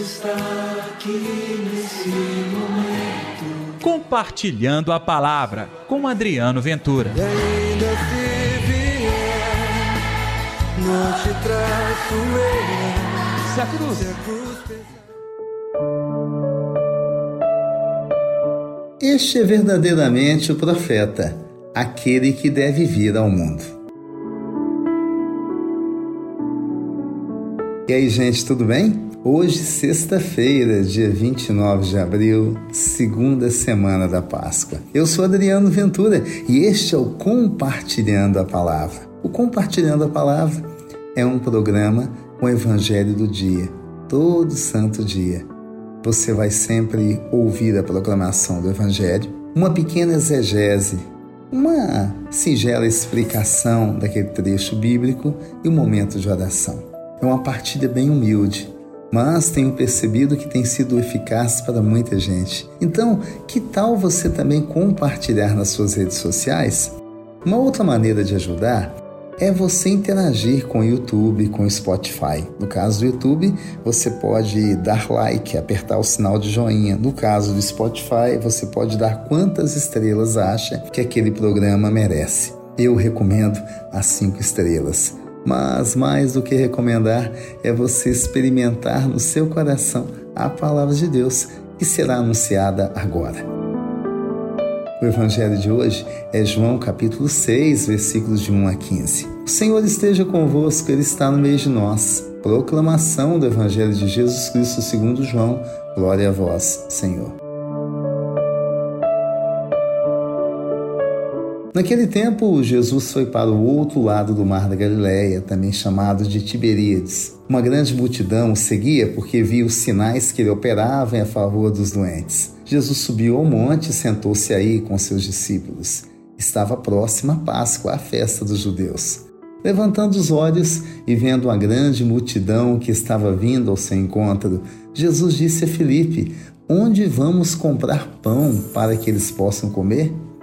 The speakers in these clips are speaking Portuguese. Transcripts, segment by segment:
Está aqui nesse momento. Compartilhando a palavra com Adriano Ventura. E ainda se vier, não te traço eu. Se a cruz. Se a cruz pesar. Este é verdadeiramente o profeta, aquele que deve vir ao mundo. E aí, gente, tudo bem? Hoje, sexta-feira, dia 29 de abril, segunda semana da Páscoa. Eu sou Adriano Ventura e este é o Compartilhando a Palavra. O Compartilhando a Palavra é um programa com o Evangelho do dia, todo santo dia. Você vai sempre ouvir a proclamação do Evangelho, uma pequena exegese, uma singela explicação daquele trecho bíblico e um momento de oração. É uma partida bem humilde, mas tenho percebido que tem sido eficaz para muita gente. Então, que tal você também compartilhar nas suas redes sociais? Uma outra maneira de ajudar é você interagir com o YouTube, com o Spotify. No caso do YouTube, você pode dar like, apertar o sinal de joinha. No caso do Spotify, você pode dar quantas estrelas acha que aquele programa merece. Eu recomendo as cinco estrelas. Mas mais do que recomendar é você experimentar no seu coração a palavra de Deus que será anunciada agora. O evangelho de hoje é João capítulo 6, versículos de 1 a 15. O Senhor esteja convosco, ele está no meio de nós. Proclamação do evangelho de Jesus Cristo segundo João. Glória a vós, Senhor. Naquele tempo, Jesus foi para o outro lado do mar da Galileia, também chamado de Tiberíades. Uma grande multidão o seguia porque via os sinais que ele operava em favor dos doentes. Jesus subiu ao monte e sentou-se aí com seus discípulos. Estava próxima a Páscoa, a festa dos judeus. Levantando os olhos e vendo uma grande multidão que estava vindo ao seu encontro, Jesus disse a Filipe: Onde vamos comprar pão para que eles possam comer?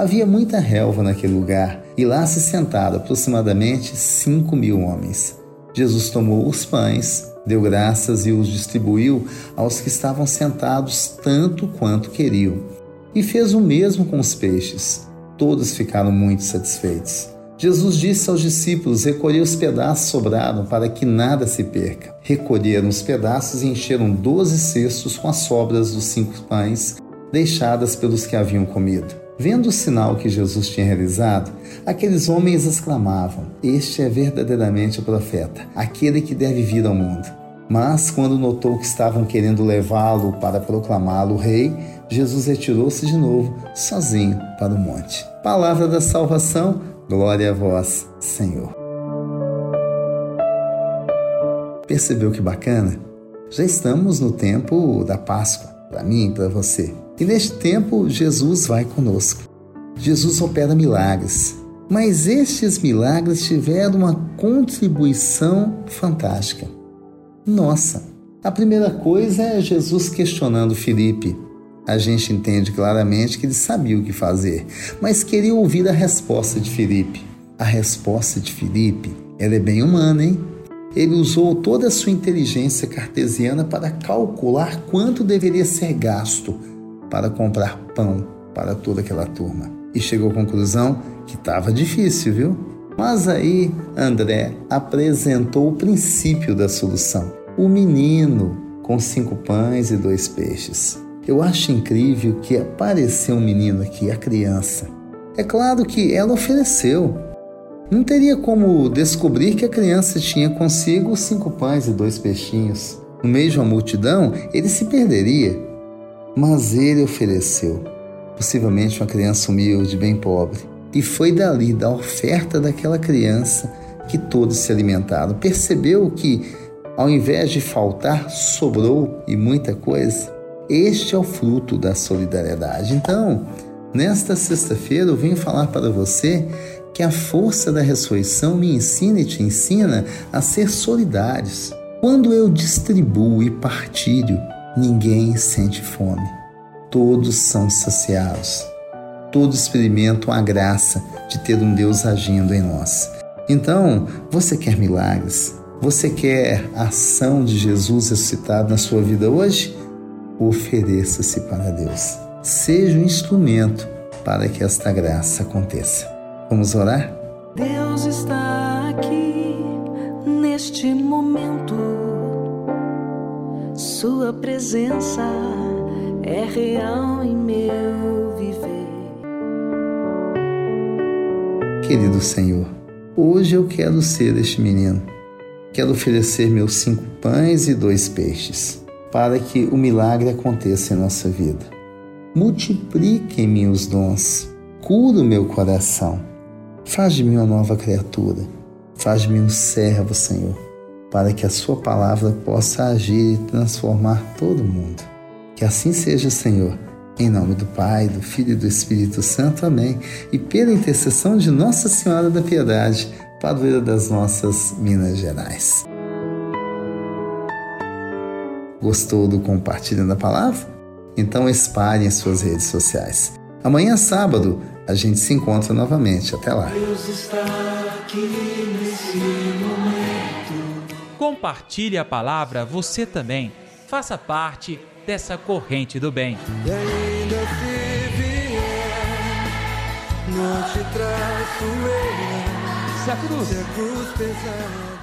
Havia muita relva naquele lugar e lá se sentaram aproximadamente cinco mil homens. Jesus tomou os pães, deu graças e os distribuiu aos que estavam sentados tanto quanto queriam. E fez o mesmo com os peixes. Todos ficaram muito satisfeitos. Jesus disse aos discípulos: Recolher os pedaços sobraram para que nada se perca. Recolheram os pedaços e encheram doze cestos com as sobras dos cinco pães deixadas pelos que haviam comido. Vendo o sinal que Jesus tinha realizado, aqueles homens exclamavam: Este é verdadeiramente o profeta, aquele que deve vir ao mundo. Mas, quando notou que estavam querendo levá-lo para proclamá-lo rei, Jesus retirou-se de novo, sozinho, para o monte. Palavra da salvação, glória a vós, Senhor. Percebeu que bacana? Já estamos no tempo da Páscoa, para mim e para você. E neste tempo, Jesus vai conosco. Jesus opera milagres, mas estes milagres tiveram uma contribuição fantástica. Nossa, a primeira coisa é Jesus questionando Felipe. A gente entende claramente que ele sabia o que fazer, mas queria ouvir a resposta de Felipe. A resposta de Felipe, ela é bem humana, hein? Ele usou toda a sua inteligência cartesiana para calcular quanto deveria ser gasto para comprar pão para toda aquela turma. E chegou à conclusão que estava difícil, viu? Mas aí André apresentou o princípio da solução: o menino com cinco pães e dois peixes. Eu acho incrível que apareceu um menino aqui, a criança. É claro que ela ofereceu. Não teria como descobrir que a criança tinha consigo cinco pães e dois peixinhos. No meio de uma multidão, ele se perderia. Mas ele ofereceu, possivelmente uma criança humilde, bem pobre. E foi dali, da oferta daquela criança, que todos se alimentaram. Percebeu que, ao invés de faltar, sobrou e muita coisa? Este é o fruto da solidariedade. Então, Nesta sexta-feira eu venho falar para você que a força da ressurreição me ensina e te ensina a ser solidários. Quando eu distribuo e partilho, ninguém sente fome. Todos são saciados. Todos experimentam a graça de ter um Deus agindo em nós. Então, você quer milagres? Você quer a ação de Jesus ressuscitado na sua vida hoje? Ofereça-se para Deus. Seja um instrumento para que esta graça aconteça. Vamos orar? Deus está aqui neste momento. Sua presença é real em meu viver. Querido Senhor, hoje eu quero ser este menino. Quero oferecer meus cinco pães e dois peixes para que o milagre aconteça em nossa vida. Multiplique em mim os dons, cura o meu coração Faz de mim uma nova criatura. Faz de mim um servo, Senhor, para que a Sua palavra possa agir e transformar todo mundo. Que assim seja, Senhor. Em nome do Pai, do Filho e do Espírito Santo. Amém. E pela intercessão de Nossa Senhora da Piedade, padroeira das nossas Minas Gerais. Gostou do compartilhando da palavra? Então espalhe em suas redes sociais. Amanhã, sábado, a gente se encontra novamente. Até lá. Deus está aqui nesse momento. Compartilhe a palavra você também. Faça parte dessa corrente do bem. E ainda se vier, não te traço eu. Se a cruz Se a cruz pesar.